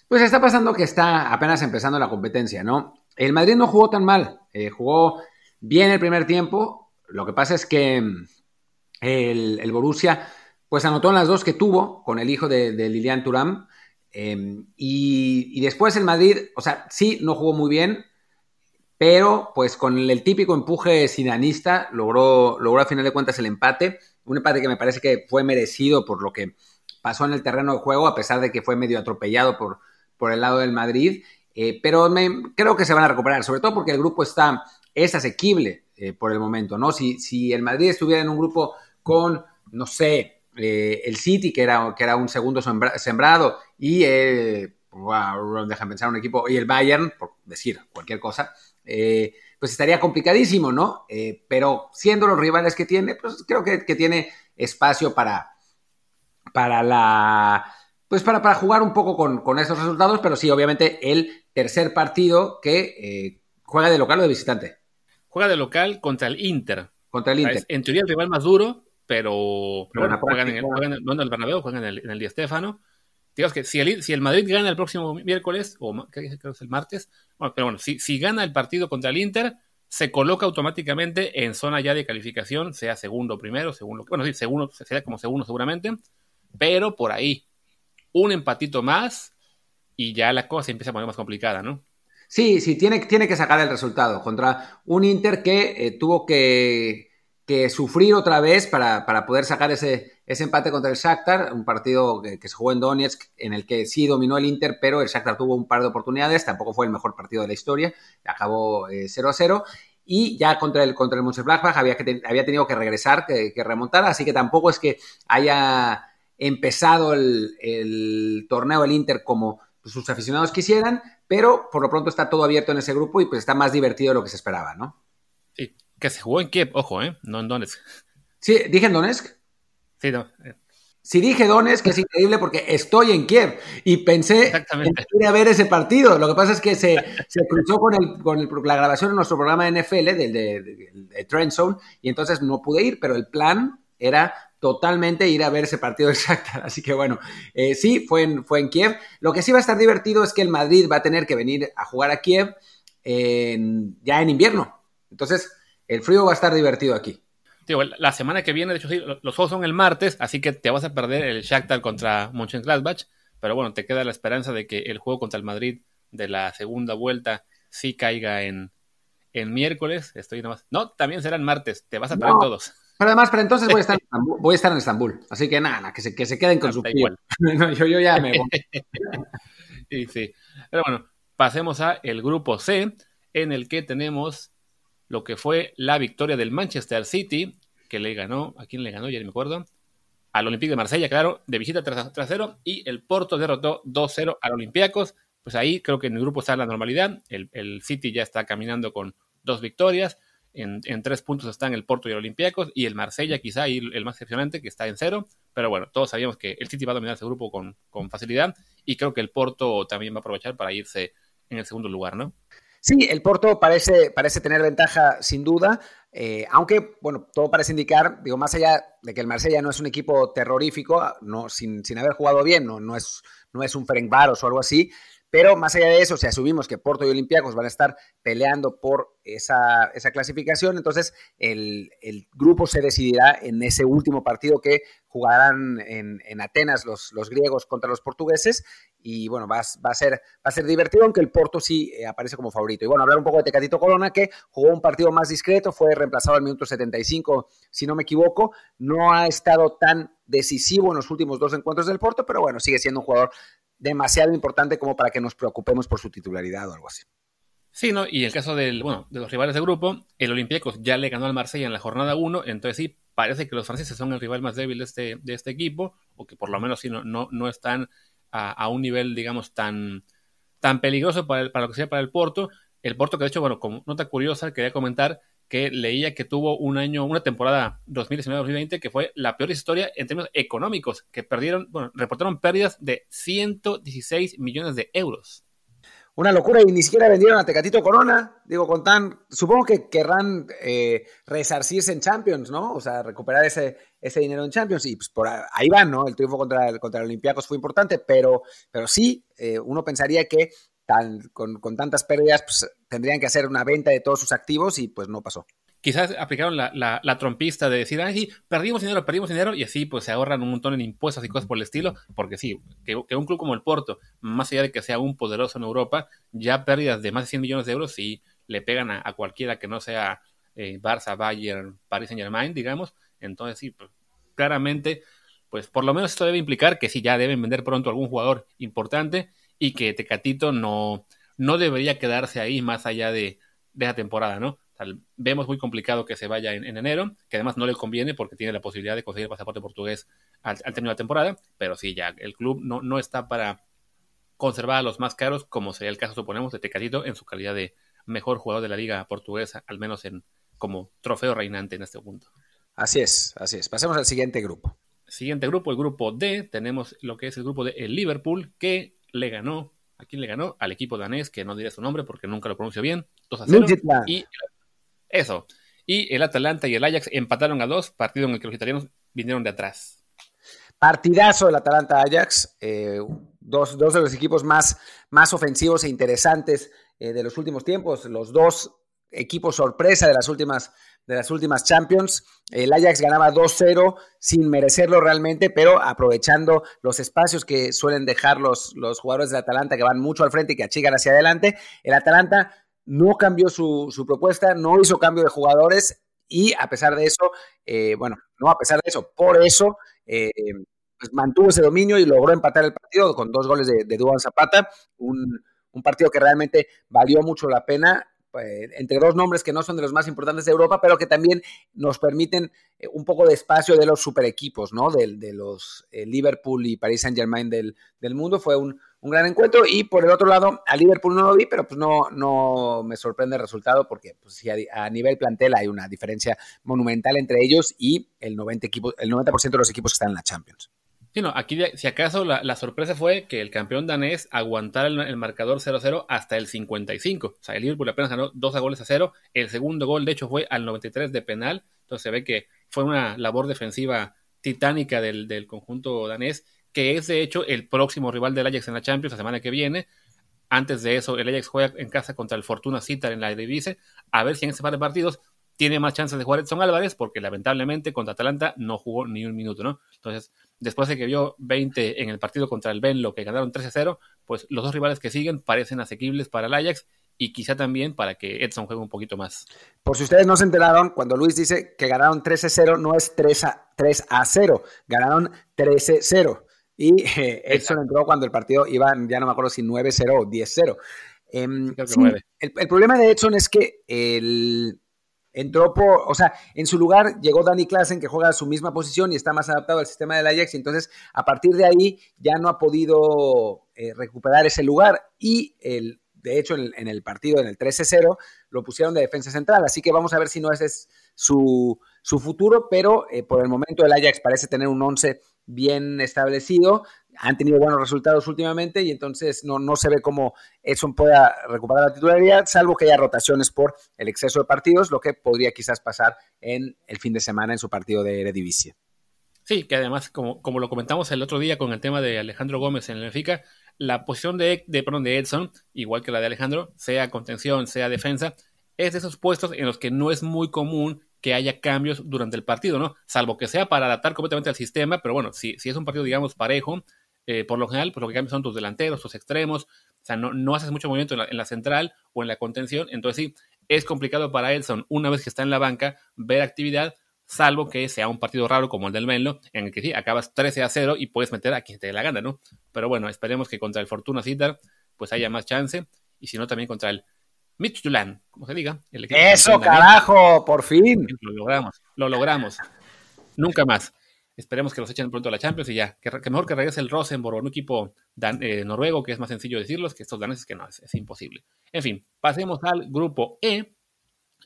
[SPEAKER 1] Pues está pasando que está apenas empezando la competencia, ¿no? El Madrid no jugó tan mal, eh, jugó bien el primer tiempo, Lo que pasa es que mm, el, el Borussia, pues anotó en las dos que tuvo con el hijo de, Lilian Turam. Em, y, después el Madrid, o sea, sí, no jugó muy bien, pero pues con el, típico empuje sinanista logró, logró a final de cuentas el empate. Un empate que me parece que fue merecido por lo que pasó en el terreno de juego, a pesar de que fue medio atropellado por, por el lado del Madrid. Eh, pero creo que se van a recuperar, sobre todo porque el grupo está, es asequible eh, por el momento, ¿no? Si, si el Madrid estuviera en un grupo con, no sé, eh, el City, que era, que era un segundo sembrado, y, eh, wow, pensar un equipo, y el Bayern, por decir cualquier cosa, eh, pues estaría complicadísimo, ¿no? pero siendo los rivales que tiene, pues creo que, tiene espacio para, para la... Pues para, para jugar un poco con, con esos resultados, pero sí, obviamente, el tercer partido que juega de local o de visitante.
[SPEAKER 2] Juega de local contra el Inter.
[SPEAKER 1] Contra el Inter.
[SPEAKER 2] En teoría el rival más duro, pero, juegan, en el, juegan, en el Bernabéu, juegan en el, en el Di Stéfano. Que si el, si el Madrid gana el próximo miércoles, o creo que es el martes, pero bueno, si, si gana el partido contra el Inter, se coloca automáticamente en zona ya de calificación, sea segundo o primero, segundo, bueno, sí, segundo, sería como segundo seguramente, pero por ahí, un empatito más y ya la cosa se empieza a poner más complicada, ¿no?
[SPEAKER 1] Sí, sí, tiene, tiene que sacar el resultado contra un Inter que eh, tuvo que que sufrir otra vez para, poder sacar ese, ese, empate contra el Shakhtar, un partido que, se jugó en Donetsk, en el que sí dominó el Inter, pero el Shakhtar tuvo un par de oportunidades, tampoco fue el mejor partido de la historia, acabó 0 eh, a 0, y ya contra el, contra el Mönchengladbach había, que había tenido que regresar, que, remontar, así que tampoco es que haya empezado el, torneo el Inter como sus aficionados quisieran, pero por lo pronto está todo abierto en ese grupo y pues está más divertido de lo que se esperaba, ¿no?
[SPEAKER 2] Sí, que se jugó en Kiev, ojo, ¿eh? No en Donetsk.
[SPEAKER 1] Sí, dije en Donetsk.
[SPEAKER 2] Sí, no. Eh.
[SPEAKER 1] Si dije Donetsk, es increíble porque estoy en Kiev y pensé en ir a ver ese partido. Lo que pasa es que se, cruzó con, el, con la grabación de nuestro programa de NFL, del de, Trend Zone, y entonces no pude ir, pero el plan era totalmente ir a ver ese partido exacto. Así que bueno, eh, sí, fue en, fue en Kiev. Lo que sí va a estar divertido es que el Madrid va a tener que venir a jugar a Kiev ya en invierno. Entonces, el frío va a estar divertido aquí.
[SPEAKER 2] La semana que viene, de hecho, sí, los juegos son el martes, así que te vas a perder el Shakhtar contra Mönchengladbach, pero bueno, te queda la esperanza de que el juego contra el Madrid de la segunda vuelta sí caiga en, en miércoles. Estoy nomás. No, también será en martes, te vas a perder todos.
[SPEAKER 1] Pero además, pero entonces voy a estar en Estambul, voy a estar en Estambul así que nada, que se, que se queden con ah, su igual. yo, yo ya me voy.
[SPEAKER 2] sí, sí. Pero bueno, pasemos a el grupo C, en el que tenemos lo que fue la victoria del Manchester City, que le ganó, ¿a quién le ganó? Ya ni me acuerdo. Al Olympique de Marsella, claro, de visita 3-0, y el Porto derrotó 2-0 al Olympiacos. Pues ahí creo que en el grupo está la normalidad. El, City ya está caminando con dos victorias. En, tres puntos están el Porto y el Olympiacos, y el Marsella, quizá el más excepcionante, que está en cero. Pero bueno, todos sabíamos que el City va a dominar ese grupo con, con facilidad, y creo que el Porto también va a aprovechar para irse en el segundo lugar, ¿no?
[SPEAKER 1] Sí, el Porto parece, parece tener ventaja sin duda, eh, aunque, bueno, todo parece indicar, digo, más allá de que el Marsella no es un equipo terrorífico, no, sin, sin haber jugado bien, no, no, es, no es un Ferencváros o algo así, pero más allá de eso, si asumimos que Porto y Olympiacos van a estar peleando por esa, esa clasificación, entonces el, grupo se decidirá en ese último partido que jugarán en, Atenas los, los, griegos contra los portugueses. Y bueno, va, va, a ser, va a ser divertido, aunque el Porto sí eh, aparece como favorito. Y bueno, hablar un poco de Tecatito Corona, que jugó un partido más discreto, fue reemplazado al minuto 75, si no me equivoco. No ha estado tan decisivo en los últimos dos encuentros del Porto, pero bueno, sigue siendo un jugador demasiado importante como para que nos preocupemos por su titularidad o algo así.
[SPEAKER 2] Sí, ¿no? Y el caso del, bueno, de los rivales de grupo, el Olympiacos ya le ganó al Marsella en la jornada 1, entonces sí, parece que los franceses son el rival más débil de este, de este equipo, o que por lo menos sí no, no, no están a, un nivel, digamos, tan, tan peligroso para, para lo que sea para el Porto. El Porto, que de hecho, bueno, como nota curiosa, quería comentar que leía que tuvo un año, una temporada 2019-2020 que fue la peor historia en términos económicos, que perdieron, bueno, reportaron pérdidas de 116 millones de euros.
[SPEAKER 1] Una locura y ni siquiera vendieron a Tecatito Corona, digo, con tan, supongo que querrán eh, resarcirse en Champions, ¿no? O sea, recuperar ese, ese dinero en Champions y pues por ahí van, ¿no? El triunfo contra el, contra el Olympiacos fue importante, pero, pero sí, eh, uno pensaría que con, tantas pérdidas, pues tendrían que hacer una venta de todos sus activos y pues no pasó.
[SPEAKER 2] quizás aplicaron la, la, trompista de decir, ay, sí, perdimos dinero, perdimos dinero, y así pues se ahorran un montón en impuestos y cosas por el estilo, porque sí, que, un club como el Porto, más allá de que sea un poderoso en Europa, ya pérdidas de más de 100 millones de euros sí le pegan a, cualquiera que no sea eh, Barça, Bayern, Paris Saint Germain, digamos, entonces sí, pues, claramente, pues por lo menos esto debe implicar que sí, ya deben vender pronto algún jugador importante y que Tecatito no, no debería quedarse ahí más allá de, de la temporada, ¿no? vemos muy complicado que se vaya en, enero, que además no le conviene porque tiene la posibilidad de conseguir el pasaporte portugués al, término de la temporada, pero sí, ya el club no, no está para conservar a los más caros, como sería el caso, suponemos, de Tecatito en su calidad de mejor jugador de la liga portuguesa, al menos en como trofeo reinante en este punto.
[SPEAKER 1] Así es, así es. Pasemos al siguiente grupo.
[SPEAKER 2] Siguiente grupo, el grupo D, tenemos lo que es el grupo de el Liverpool, que le ganó, ¿a quién le ganó? Al equipo danés, que no diré su nombre porque nunca lo pronuncio bien, 2 a 0. Y eso. Y el Atalanta y el Ajax empataron a dos, partido en el que los italianos vinieron de atrás.
[SPEAKER 1] Partidazo del Atalanta-Ajax, eh, dos, de los equipos más, más ofensivos e interesantes eh, de los últimos tiempos, los dos equipos sorpresa de las últimas, de las últimas Champions. El Ajax ganaba 2-0 sin merecerlo realmente, pero aprovechando los espacios que suelen dejar los, los jugadores del Atalanta, que van mucho al frente y que achican hacia adelante. El Atalanta no cambió su, propuesta, no hizo cambio de jugadores y a pesar de eso, eh, bueno, no a pesar de eso, por eso eh, pues mantuvo ese dominio y logró empatar el partido con dos goles de, de Zapata, un, un partido que realmente valió mucho la pena entre dos nombres que no son de los más importantes de Europa, pero que también nos permiten eh, un poco de espacio de los super equipos, ¿no? De, de los eh, Liverpool y Paris Saint Germain del, del mundo. Fue un, un, gran encuentro. Y por el otro lado, a Liverpool no lo vi, pero pues no, no me sorprende el resultado porque pues, si a, nivel plantel hay una diferencia monumental entre ellos y el 90%, equipo, el 90 de los equipos que están en la Champions.
[SPEAKER 2] Sí, no, aquí si acaso la, sorpresa fue que el campeón danés aguantara el, marcador 0-0 hasta el 55. O sea, el Liverpool apenas ganó 2 goles a 0. El segundo gol, de hecho, fue al 93 de penal. Entonces se ve que fue una labor defensiva titánica del, conjunto danés, que es de hecho el próximo rival del Ajax en la Champions la semana que viene. Antes de eso, el Ajax juega en casa contra el Fortuna Citar en la Eredivisie. A ver si en ese par de partidos tiene más chances de jugar Edson Álvarez, porque lamentablemente contra Atalanta no jugó ni un minuto, ¿no? Entonces, después de que vio 20 en el partido contra el Benlo, que ganaron 13-0, pues los dos rivales que siguen parecen asequibles para el Ajax y quizá también para que Edson juegue un poquito más.
[SPEAKER 1] Por si ustedes no se enteraron, cuando Luis dice que ganaron 13-0, no es 3 a, 3 a 0, ganaron 13-0. Y eh, Edson entró cuando el partido iba, ya no me acuerdo si 9-0 o 10-0. Em, el, el, problema de Edson es que el, entró o sea, en su lugar llegó Danny Klassen, que juega a su misma posición y está más adaptado al sistema del Ajax, entonces a partir de ahí ya no ha podido eh, recuperar ese lugar y el, de hecho en, el partido, en el 13-0, lo pusieron de defensa central, así que vamos a ver si no ese es su, su futuro, pero eh, por el momento el Ajax parece tener un 11 bien establecido, han tenido buenos resultados últimamente y entonces no, no se ve cómo Edson pueda recuperar la titularidad, salvo que haya rotaciones por el exceso de partidos, lo que podría quizás pasar en el fin de semana en su partido de Eredivisie.
[SPEAKER 2] Sí, que además, como, como lo comentamos el otro día con el tema de Alejandro Gómez en el Benfica, la posición de, de, de Edson, igual que la de Alejandro, sea contención, sea defensa, es de esos puestos en los que no es muy común que haya cambios durante el partido, ¿no? Salvo que sea para adaptar completamente al sistema, pero bueno, si, si es un partido, digamos, parejo, eh, por lo general, pues lo que cambian son tus delanteros, tus extremos, o sea, no, no haces mucho movimiento en la, central o en la contención, entonces sí, es complicado para Edson, una vez que está en la banca, ver actividad, salvo que sea un partido raro como el del Menlo, en el que sí, acabas 13 a 0 y puedes meter a quien te dé la gana, ¿no? Pero bueno, esperemos que contra el Fortuna Citar, pues haya más chance, y si no, también contra el Midtjylland, como se diga.
[SPEAKER 1] Eso, carajo, por fin.
[SPEAKER 2] Lo logramos, lo logramos. Nunca más. Esperemos que los echen pronto a la Champions y ya, que, mejor que regrese el Rosenborg, un equipo eh, noruego, que es más sencillo decirlos, que estos daneses que no, es, imposible. En fin, pasemos al grupo E,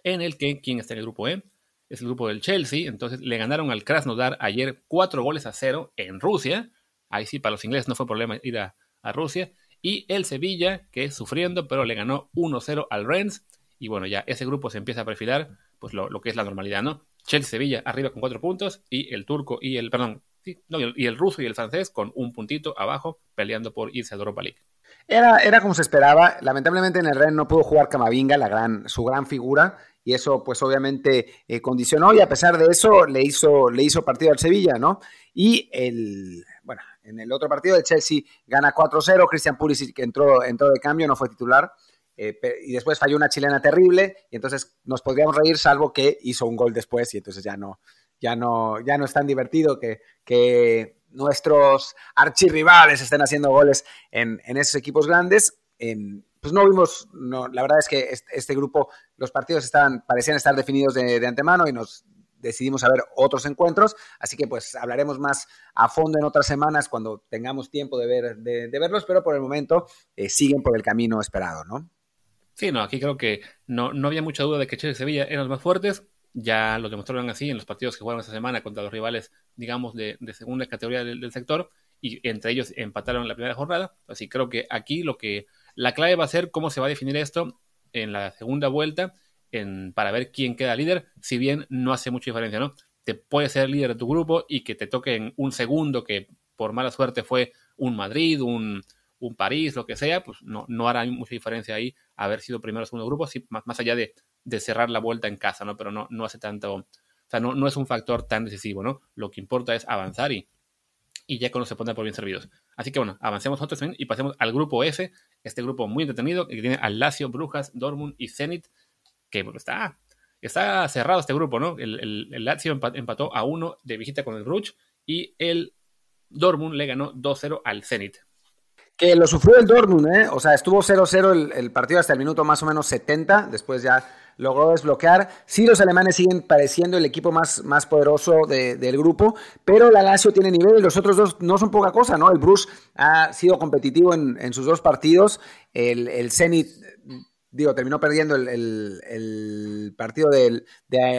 [SPEAKER 2] en el que, ¿quién está en el grupo E? Es el grupo del Chelsea, entonces le ganaron al Krasnodar ayer cuatro goles a cero en Rusia. Ahí sí, para los ingleses no fue problema ir a, Rusia. Y el Sevilla, que es sufriendo, pero le ganó 1-0 al Rennes. Y bueno, ya ese grupo se empieza a perfilar, pues lo, lo que es la normalidad, ¿no? Chelsea-Sevilla arriba con cuatro puntos y el turco y el, perdón, y el ruso y el francés con un puntito abajo peleando por irse a Europa League.
[SPEAKER 1] Era, era como se esperaba. Lamentablemente en el Ren no pudo jugar Camavinga, la gran, su gran figura, y eso pues obviamente eh, condicionó y a pesar de eso le hizo, le hizo partido al Sevilla, ¿no? Y el, en el otro partido el Chelsea gana 4-0, Christian Pulisic que entró, entró de cambio, no fue titular, eh, y después falló una chilena terrible y entonces nos podríamos reír salvo que hizo un gol después y entonces ya no, ya no, ya no es tan divertido que, que nuestros archirrivales estén haciendo goles en, en esos equipos grandes. En, pues no vimos, no, la verdad es que este, grupo, los partidos estaban, parecían estar definidos de, antemano y nos decidimos a ver otros encuentros, así que pues hablaremos más a fondo en otras semanas cuando tengamos tiempo de, ver, de, verlos, pero por el momento eh, siguen por el camino esperado, ¿no?
[SPEAKER 2] Sí, no, aquí creo que no, no había mucha duda de que Chelsea y Sevilla eran los más fuertes, ya lo demostraron así en los partidos que jugaron esta semana contra los rivales, digamos, de, segunda categoría del, sector, y entre ellos empataron la primera jornada. Así creo que aquí lo que la clave va a ser cómo se va a definir esto en la segunda vuelta en, para ver quién queda líder, si bien no hace mucha diferencia, ¿no? Te puede ser líder de tu grupo y que te toque en un segundo que por mala suerte fue un Madrid, un, un París, lo que sea, pues no, no hará mucha diferencia ahí haber sido primero o segundo grupo, más, más allá de, de, cerrar la vuelta en casa, ¿no? Pero no, no hace tanto, o sea, no, no es un factor tan decisivo, ¿no? Lo que importa es avanzar y, y ya cuando se pone por bien servidos. Así que bueno, avancemos nosotros también y pasemos al grupo F, este grupo muy entretenido que tiene al Lazio, Brujas, Dortmund y Zenit, que está, está cerrado este grupo, ¿no? El, el, Lazio empató a uno de visita con el Bruch y el Dortmund le ganó 2-0 al Zenit.
[SPEAKER 1] Que lo sufrió el Dortmund, ¿eh? O sea, estuvo 0-0 el, partido hasta el minuto más o menos 70, después ya logró desbloquear. Sí, los alemanes siguen pareciendo el equipo más, más poderoso del grupo, pero la Lazio tiene nivel y los otros dos no son poca cosa, ¿no? El Bruce ha sido competitivo en, sus dos partidos, el, el Zenit digo, terminó perdiendo el, partido de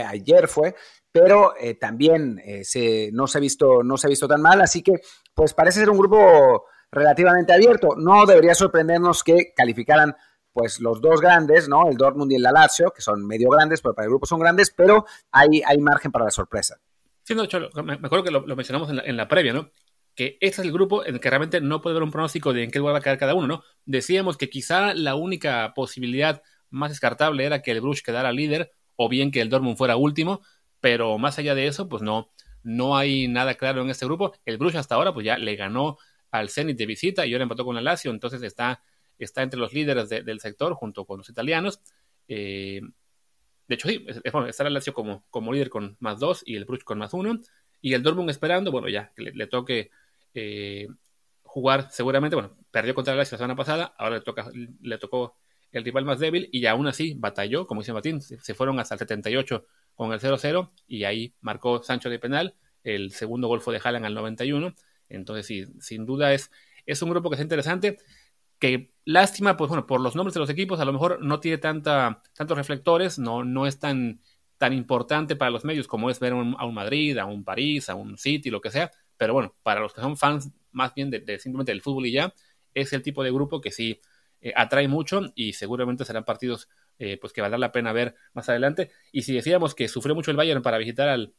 [SPEAKER 1] ayer fue, pero eh, también eh, se, no, se ha visto, no se ha visto tan mal, así que pues parece ser un grupo relativamente abierto. No debería sorprendernos que calificaran pues los dos grandes, ¿no? El Dortmund y el Lazio, que son medio grandes, pero para el grupo son grandes, pero hay, hay margen para la sorpresa.
[SPEAKER 2] Sí, no, Cholo, me acuerdo que lo, mencionamos en la, en la, previa, ¿no? Que este es el grupo en el que realmente no puede haber un pronóstico de en qué lugar va a quedar cada uno, ¿no? Decíamos que quizá la única posibilidad más descartable era que el Bruges quedara líder o bien que el Dortmund fuera último, pero más allá de eso, pues no, no hay nada claro en este grupo. El Bruges hasta ahora, pues ya le ganó al Zenit de visita y ahora empató con el Lazio, entonces está, está entre los líderes del sector junto con los italianos. Eh, de hecho, sí, está el Lazio como, como líder con más dos y el Bruges con más uno. Y el Dortmund esperando, bueno, ya que le, toque eh, jugar seguramente, bueno, perdió contra Lazio la semana pasada, ahora le, toca, le tocó el rival más débil y aún así batalló, como dice Martín, se fueron hasta el 78 con el 0-0 y ahí marcó Sancho de penal, el segundo gol fue de Haaland al 91 entonces, sí, sin duda es, es un grupo que es interesante. Que lástima, pues bueno, por los nombres de los equipos, a lo mejor no tiene tanta, tantos reflectores, no, no es tan, tan importante para los medios como es ver a un Madrid, a un París, a un City, lo que sea. Pero bueno, para los que son fans más bien de, simplemente del fútbol y ya, es el tipo de grupo que sí eh, atrae mucho y seguramente serán partidos eh, pues que valdrá la pena ver más adelante. Y si decíamos que sufrió mucho el Bayern para visitar al,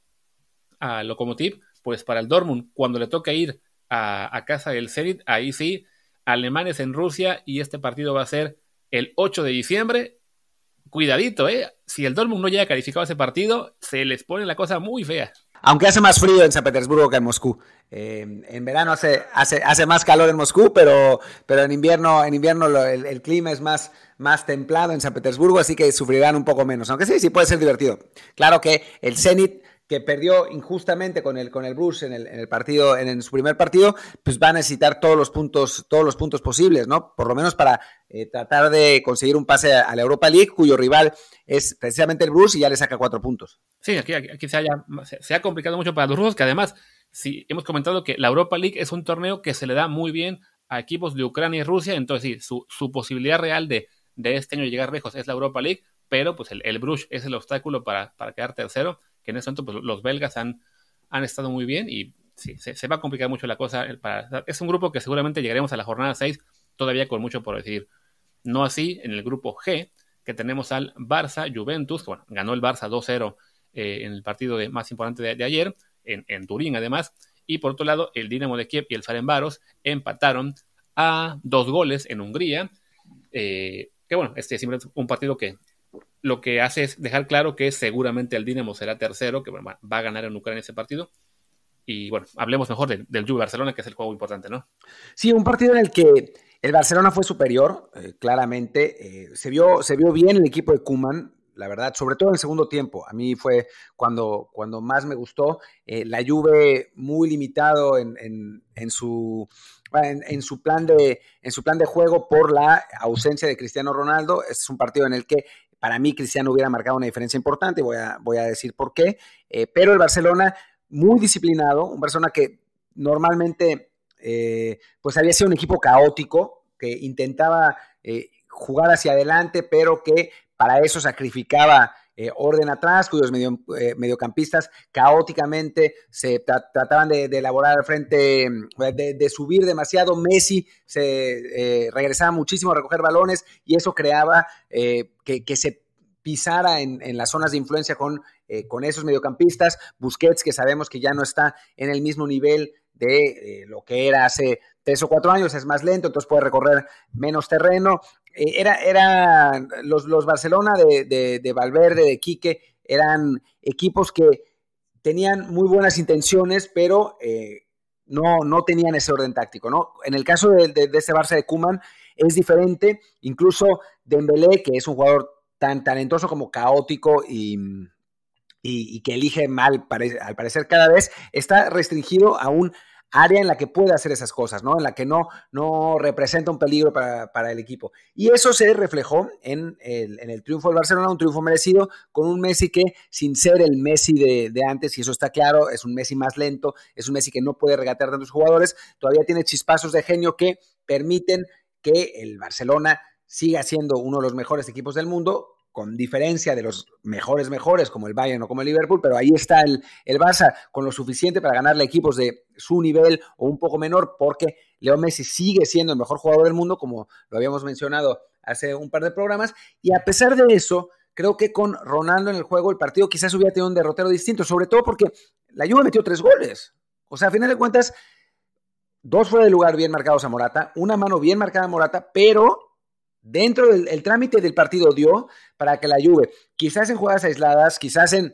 [SPEAKER 2] al Lokomotiv, pues para el Dortmund, cuando le toca ir a, casa del Zenit, ahí sí, alemanes en Rusia y este partido va a ser el 8 de diciembre. Cuidadito, ¿eh? Si el Dortmund no llega calificado a ese partido, se les pone la cosa muy fea.
[SPEAKER 1] Aunque hace más frío en San Petersburgo que en Moscú. Eh, en verano hace, hace, hace, más calor en Moscú, pero, pero en invierno, en invierno el, clima es más, más templado en San Petersburgo, así que sufrirán un poco menos. Aunque sí, sí puede ser divertido. Claro que el Zenit que perdió injustamente con el, con el Bruce en el, en el partido, en, su primer partido, pues va a necesitar todos los puntos, todos los puntos posibles, ¿no? Por lo menos para eh, tratar de conseguir un pase a, la Europa League, cuyo rival es precisamente el Bruce y ya le saca cuatro puntos.
[SPEAKER 2] Sí, aquí, aquí se, haya, se, ha complicado mucho para los rusos, que además, sí, hemos comentado que la Europa League es un torneo que se le da muy bien a equipos de Ucrania y Rusia, entonces sí, su, su posibilidad real de, de este año llegar lejos es la Europa League, pero pues el, el Bruce es el obstáculo para, para quedar tercero que en ese momento pues, los belgas han, han estado muy bien y sí, se, va a complicar mucho la cosa. Es un grupo que seguramente llegaremos a la jornada 6 todavía con mucho por decir. No así en el grupo G, que tenemos al Barça Juventus, bueno, ganó el Barça 2-0 eh, en el partido de, más importante de, ayer, en, Turín además, y por otro lado el Dinamo de Kiev y el Ferencváros empataron a dos goles en Hungría, eh, que bueno, este es un partido que lo que hace es dejar claro que seguramente el Dinamo será tercero, que va a ganar en Ucrania ese partido. Y bueno, hablemos mejor del Juve Barcelona, que es el juego importante, ¿no?
[SPEAKER 1] Sí, un partido en el que el Barcelona fue superior, eh, claramente. Eh, se, vio, se vio bien el equipo de Kuman, la verdad, sobre todo en el segundo tiempo. A mí fue cuando, cuando más me gustó. Eh, la Juve muy limitado en, en, su, en, su plan de, en su plan de juego por la ausencia de Cristiano Ronaldo. Este es un partido en el que para mí Cristiano hubiera marcado una diferencia importante, voy a, voy a decir por qué. pero el Barcelona muy disciplinado, un Barcelona que normalmente eh, pues había sido un equipo caótico, que intentaba eh, jugar hacia adelante, pero que para eso sacrificaba eh, orden atrás, cuyos mediocampistas caóticamente se trataban de, elaborar al frente, de, subir demasiado. Messi se regresaba muchísimo a recoger balones y eso creaba que, se pisara en, las zonas de influencia con, con esos mediocampistas. Busquets, que sabemos que ya no está en el mismo nivel de eh, lo que era hace tres o cuatro años, es más lento, entonces puede recorrer menos terreno. Eh, era, era los, los Barcelona de, de, Valverde, de Quique, eran equipos que tenían muy buenas intenciones, pero eh, no, no tenían ese orden táctico, ¿no? En el caso de, de, este Barça de Kuman es diferente, incluso Dembélé, que es un jugador tan talentoso como caótico y, y, que elige mal, al parecer cada vez, está restringido a un área en la que puede hacer esas cosas, ¿no? En la que no, no representa un peligro para, el equipo. Y eso se reflejó en el, en el, triunfo del Barcelona, un triunfo merecido, con un Messi que, sin ser el Messi de, de, antes, y eso está claro, es un Messi más lento, es un Messi que no puede regatear tantos jugadores, todavía tiene chispazos de genio que permiten que el Barcelona siga siendo uno de los mejores equipos del mundo, con diferencia de los mejores mejores como el Bayern o como el Liverpool, pero ahí está el, el Barça con lo suficiente para ganarle equipos de su nivel o un poco menor, porque Leo Messi sigue siendo el mejor jugador del mundo, como lo habíamos mencionado hace un par de programas, y a pesar de eso, creo que con Ronaldo en el juego el partido quizás hubiera tenido un derrotero distinto, sobre todo porque la Juve metió tres goles. O sea, a final de cuentas, dos fuera de lugar bien marcados a Morata, una mano bien marcada a Morata, pero dentro del trámite del partido dio para que la Juve, quizás en jugadas aisladas, quizás en,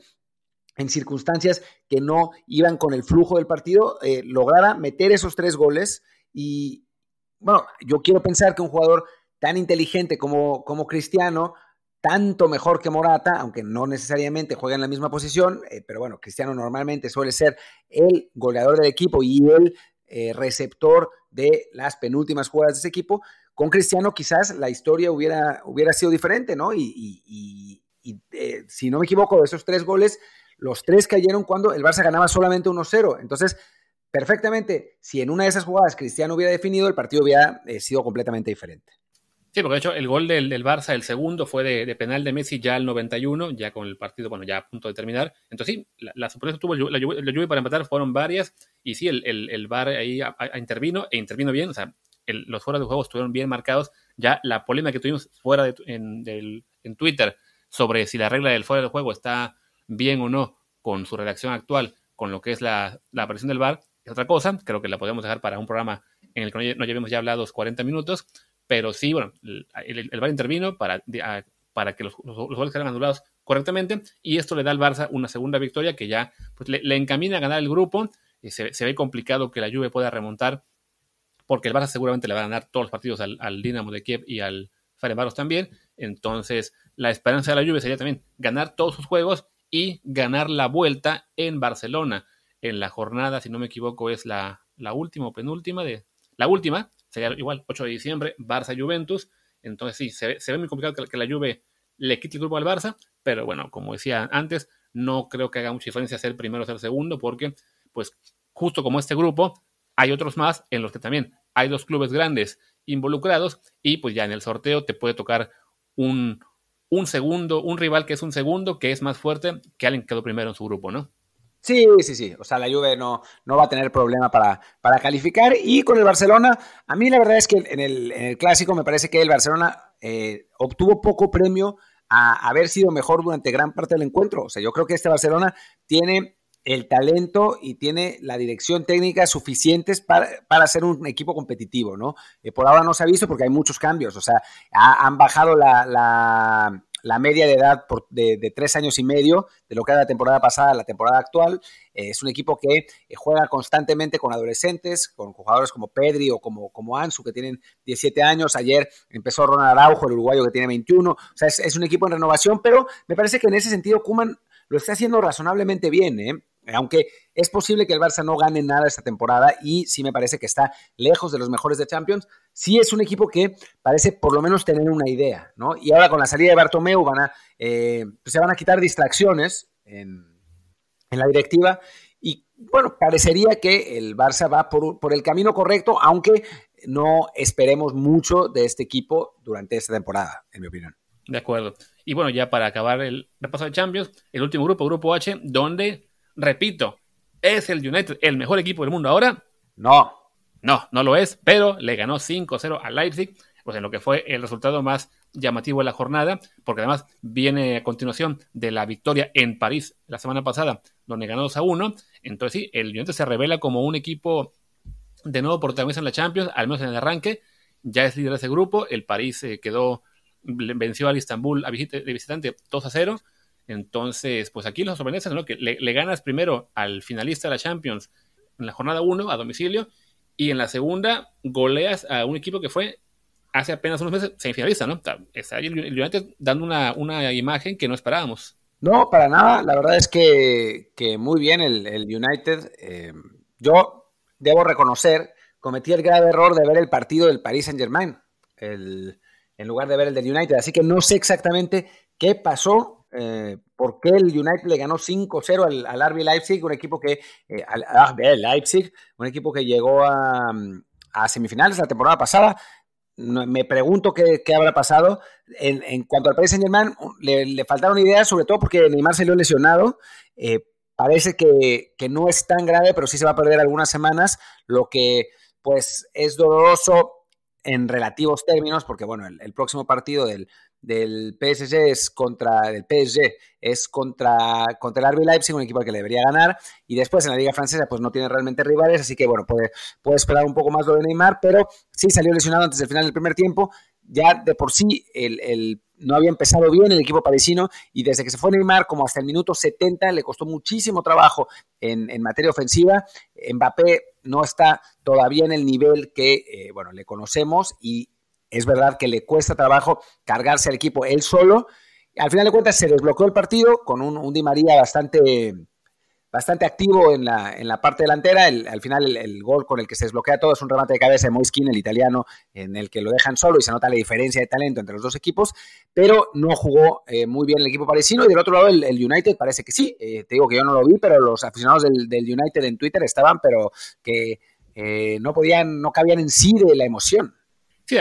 [SPEAKER 1] en circunstancias que no iban con el flujo del partido, eh, lograra meter esos tres goles. Y bueno, yo quiero pensar que un jugador tan inteligente como, como Cristiano, tanto mejor que Morata, aunque no necesariamente juega en la misma posición, eh, pero bueno, Cristiano normalmente suele ser el goleador del equipo y el eh, receptor de las penúltimas jugadas de ese equipo, con Cristiano quizás la historia hubiera, hubiera sido diferente, ¿no? Y, eh, si no me equivoco, de esos tres goles, los tres cayeron cuando el Barça ganaba solamente 1-0. Entonces, perfectamente, si en una de esas jugadas Cristiano hubiera definido, el partido hubiera eh, sido completamente diferente.
[SPEAKER 2] Sí, porque de hecho el gol del, Barça, el segundo, fue de, penal de Messi ya al 91, ya con el partido, bueno, ya a punto de terminar. Entonces sí, la, la sorpresa tuvo la, lluvia para empatar fueron varias, y sí, el, el, el ahí intervino, e intervino bien, o sea, los fuera de juego estuvieron bien marcados. Ya la polémica que tuvimos fuera en, Twitter sobre si la regla del fuera de juego está bien o no con su redacción actual, con lo que es la, la aparición del VAR, es otra cosa. Creo que la podemos dejar para un programa en el que no, llevemos ya hablado 40 minutos. Pero sí, bueno, el, VAR intervino para, para que los, los, goles quedaran anulados correctamente y esto le da al Barça una segunda victoria que ya pues, le, encamina a ganar el grupo. Y se, se, ve complicado que la Juve pueda remontar porque el Barça seguramente le va a ganar todos los partidos al, Dinamo de Kiev y al Ferencváros también. Entonces, la esperanza de la Juve sería también ganar todos sus juegos y ganar la vuelta en Barcelona. En la jornada, si no me equivoco, es la, última o penúltima de... La última, sería igual, 8 de diciembre, Barça-Juventus. Entonces sí, se, ve muy complicado que, que, la Juve le quite el grupo al Barça, pero bueno, como decía antes, no creo que haga mucha diferencia ser primero o ser segundo, porque pues justo como este grupo, hay otros más en los que también hay dos clubes grandes involucrados y pues ya en el sorteo te puede tocar un, un segundo, un rival que es un segundo, que es más fuerte que alguien que quedó primero en su grupo, ¿no?
[SPEAKER 1] Sí, sí, sí. O sea, la Juve no, no va a tener problema para, para calificar. Y con el Barcelona, a mí la verdad es que en el, clásico me parece que el Barcelona eh, obtuvo poco premio a haber sido mejor durante gran parte del encuentro. O sea, yo creo que este Barcelona tiene el talento y tiene la dirección técnica suficientes para, para ser un equipo competitivo, ¿no? Eh, por ahora no se ha visto porque hay muchos cambios, o sea, han bajado la, la media de edad de, tres años y medio de lo que era la temporada pasada a la temporada actual. Eh, es un equipo que eh, juega constantemente con adolescentes, con jugadores como Pedri o como, como Ansu, que tienen 17 años. Ayer empezó Ronald Araujo, el uruguayo, que tiene 21. O sea, es, un equipo en renovación, pero me parece que en ese sentido Kuman lo está haciendo razonablemente bien. ¿eh? Aunque es posible que el Barça no gane nada esta temporada y sí me parece que está lejos de los mejores de Champions, sí es un equipo que parece por lo menos tener una idea, ¿no? Y ahora con la salida de Bartomeu van a, eh, pues se van a quitar distracciones en, la directiva y bueno, parecería que el Barça va por, por el camino correcto, aunque no esperemos mucho de este equipo durante esta temporada, en mi opinión.
[SPEAKER 2] De acuerdo. Y bueno, ya para acabar el repaso de Champions, el último grupo, Grupo H, donde Repito, ¿es el United el mejor equipo del mundo ahora?
[SPEAKER 1] No.
[SPEAKER 2] No, no lo es, pero le ganó 5-0 a Leipzig, pues en lo que fue el resultado más llamativo de la jornada, porque además viene a continuación de la victoria en París la semana pasada, donde ganó 2 a 1. Entonces sí, el United se revela como un equipo de nuevo protagonista en la Champions, al menos en el arranque. Ya es líder de ese grupo. El París eh, quedó, venció al Istanbul de visitante 2 a 0. Entonces, pues aquí los sorprendes, ¿no? Que le, ganas primero al finalista de la Champions en la jornada 1 a domicilio y en la segunda goleas a un equipo que fue hace apenas unos meses semifinalista, ¿no? Está ahí el United dando una, imagen que no esperábamos.
[SPEAKER 1] No, para nada. La verdad es que, muy bien el, United. Eh, yo debo reconocer, cometí el grave error de ver el partido del Paris Saint Germain en lugar de ver el del United. Así que no sé exactamente qué pasó eh, por qué el United le ganó 5-0 al, al, RB Leipzig, un equipo que, eh, al, Leipzig, un equipo que llegó a, semifinales la temporada pasada. Me pregunto qué, habrá pasado. En, cuanto al Paris Saint Germain, le, faltaron ideas, sobre todo porque Neymar le lesionado. Eh, parece que, no es tan grave, pero sí se va a perder algunas semanas, lo que pues es doloroso en relativos términos, porque bueno, el, próximo partido del, del, PSG es contra el PSG es contra, contra el RB Leipzig, un equipo que le debería ganar, y después en la Liga Francesa pues no tiene realmente rivales, así que bueno, puede, puede esperar un poco más lo de Neymar, pero sí salió lesionado antes del final del primer tiempo, ya de por sí el, no había empezado bien el equipo parisino y desde que se fue Neymar como hasta el minuto 70 le costó muchísimo trabajo en, materia ofensiva. Mbappé no está todavía en el nivel que, eh, bueno, le conocemos y es verdad que le cuesta trabajo cargarse al equipo él solo. Al final de cuentas se desbloqueó el partido con un, un Di María bastante bastante activo en la, en la parte delantera. al final, el, gol con el que se desbloquea todo es un remate de cabeza de Moiskin, el italiano, en el que lo dejan solo y se nota la diferencia de talento entre los dos equipos, pero no jugó eh, muy bien el equipo parisino. Y del otro lado, el, United parece que sí. Eh, te digo que yo no lo vi, pero los aficionados del, United en Twitter estaban, pero que eh, no podían, no cabían en sí de la emoción.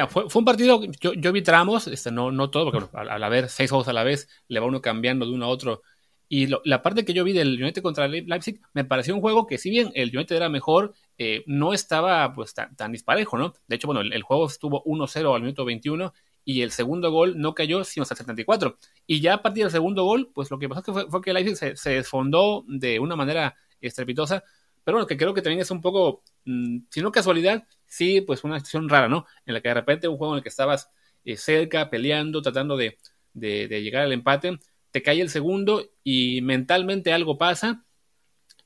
[SPEAKER 2] Fue, un partido, yo, yo vi tramos, este, no, todo, porque al, al haber seis juegos a la vez, le va uno cambiando de uno a otro y la parte que yo vi del United contra Leipzig me pareció un juego que, si bien el United era mejor, eh, no estaba pues tan, disparejo, ¿no? De hecho, bueno, el, juego estuvo 1-0 al minuto 21 y el segundo gol no cayó sino hasta el 74. Y ya a partir del segundo gol, pues lo que pasó fue, que Leipzig se, desfondó de una manera estrepitosa. Pero bueno, que creo que también es un poco, mm, si no casualidad, sí, pues una situación rara, ¿no? En la que de repente un juego en el que estabas eh, cerca, peleando, tratando de, de llegar al empate te cae el segundo y mentalmente algo pasa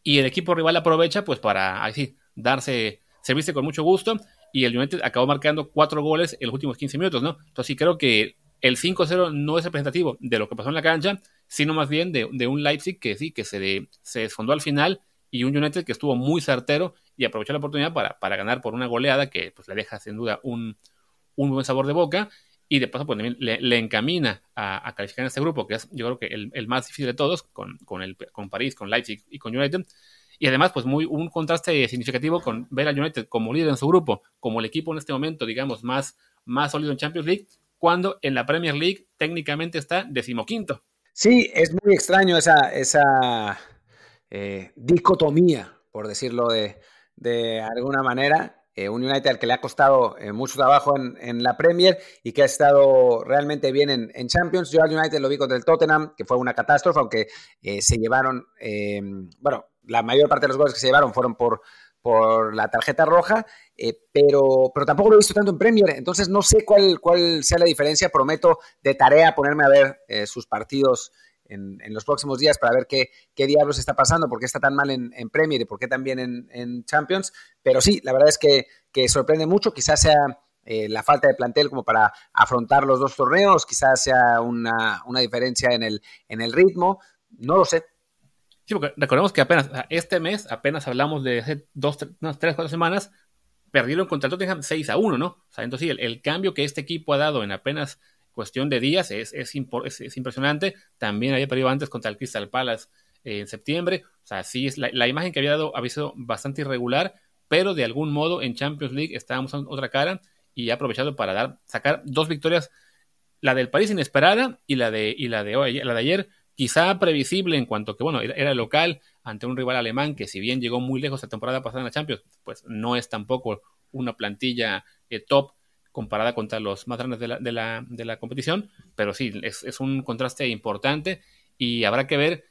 [SPEAKER 2] y el equipo rival aprovecha pues para así darse, servirse con mucho gusto y el United acabó marcando cuatro goles en los últimos 15 minutos, ¿no? Entonces sí creo que el 5-0 no es representativo de lo que pasó en la cancha, sino más bien de, un Leipzig que sí, que se, se desfondó al final y un United que estuvo muy certero y aprovechó la oportunidad para, para ganar por una goleada que pues le deja sin duda un, un buen sabor de boca y de paso pues, le, encamina a, calificar en este grupo, que es yo creo que el, más difícil de todos, con, con, el, con París, con Leipzig y con United. Y además, pues muy un contraste significativo con ver a United como líder en su grupo, como el equipo en este momento, digamos, más, más sólido en Champions League, cuando en la Premier League técnicamente está decimoquinto.
[SPEAKER 1] Sí, es muy extraño esa, esa eh, dicotomía, por decirlo de, alguna manera. Eh, un United al que le ha costado eh, mucho trabajo en, la Premier y que ha estado realmente bien en, Champions. Yo al United lo vi contra el Tottenham, que fue una catástrofe, aunque eh, se llevaron, bueno, la mayor parte de los goles que se llevaron fueron por, la tarjeta roja, pero, pero tampoco lo he visto tanto en Premier, entonces no sé cuál, cuál sea la diferencia. Prometo de tarea ponerme a ver sus partidos en, los próximos días para ver qué, qué diablos está pasando, por qué está tan mal en, Premier y por qué también en, en, Champions. Pero sí, la verdad es que, que sorprende mucho, quizás sea eh, la falta de plantel como para afrontar los dos torneos, quizás sea una, una diferencia en el, en el ritmo, no lo sé.
[SPEAKER 2] Sí, porque recordemos que apenas este mes, apenas hablamos de hace dos, tres, cuatro semanas, perdieron contra el Tottenham 6 a 1, ¿no? O sea, entonces sí, el, cambio que este equipo ha dado en apenas cuestión de días es, es, es, impresionante. También había perdido antes contra el Crystal Palace en septiembre. O sea, sí, es la, la, imagen que había dado había sido bastante irregular, pero de algún modo en Champions League estábamos en otra cara y ha aprovechado para dar, sacar dos victorias, la del París inesperada y la de, y la de, hoy, la de ayer, quizá previsible en cuanto que, bueno, era local ante un rival alemán que si bien llegó muy lejos la temporada pasada en la Champions, pues no es tampoco una plantilla eh, top comparada contra los más grandes de la, de la, de la competición, pero sí, es, un contraste importante y habrá que ver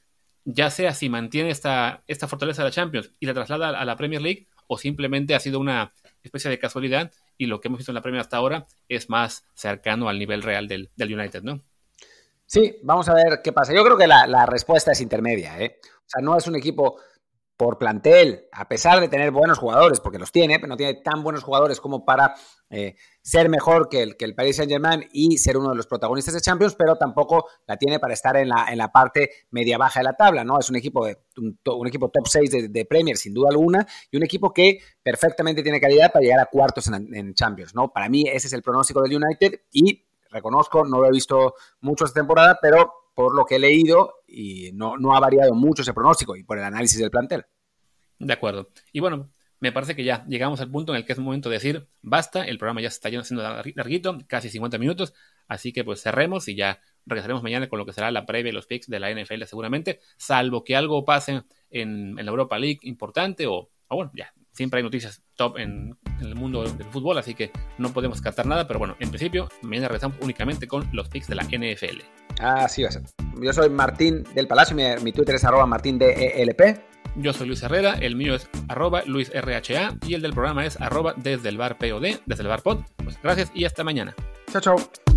[SPEAKER 2] ya sea si mantiene esta, esta fortaleza de la Champions y la traslada a la Premier League o simplemente ha sido una especie de casualidad y lo que hemos visto en la Premier hasta ahora es más cercano al nivel real del, del United, ¿no?
[SPEAKER 1] Sí, vamos a ver qué pasa. Yo creo que la, la respuesta es intermedia. ¿eh? O sea, no es un equipo por plantel, a pesar de tener buenos jugadores, porque los tiene, pero no tiene tan buenos jugadores como para eh, ser mejor que el, que el Paris Saint-Germain y ser uno de los protagonistas de Champions, pero tampoco la tiene para estar en la, en la parte media-baja de la tabla, ¿no? Es un equipo, de, un, equipo top 6 de, Premier, sin duda alguna, y un equipo que perfectamente tiene calidad para llegar a cuartos en, en Champions, ¿no? Para mí ese es el pronóstico del United y reconozco, no lo he visto mucho esta temporada, pero por lo que he leído y no, no ha variado mucho ese pronóstico y por el análisis del plantel.
[SPEAKER 2] De acuerdo. Y bueno, me parece que ya llegamos al punto en el que es momento de decir basta, el programa ya se está haciendo larguito, casi 50 minutos, así que pues cerremos y ya regresaremos mañana con lo que será la previa y los picks de la NFL seguramente, salvo que algo pase en, la Europa League importante o, o bueno, ya, siempre hay noticias top en, el mundo del fútbol, así que no podemos captar nada, pero bueno, en principio, mañana regresamos únicamente con los picks de la NFL.
[SPEAKER 1] Así va a ser. Yo soy Martín del Palacio, mi, Twitter es arroba martindelp.
[SPEAKER 2] Yo soy Luis Herrera, el mío es arroba luisrha y el del programa es arroba desde el bar POD, desde el bar pod. Pues gracias y hasta mañana.
[SPEAKER 1] Chao, chao.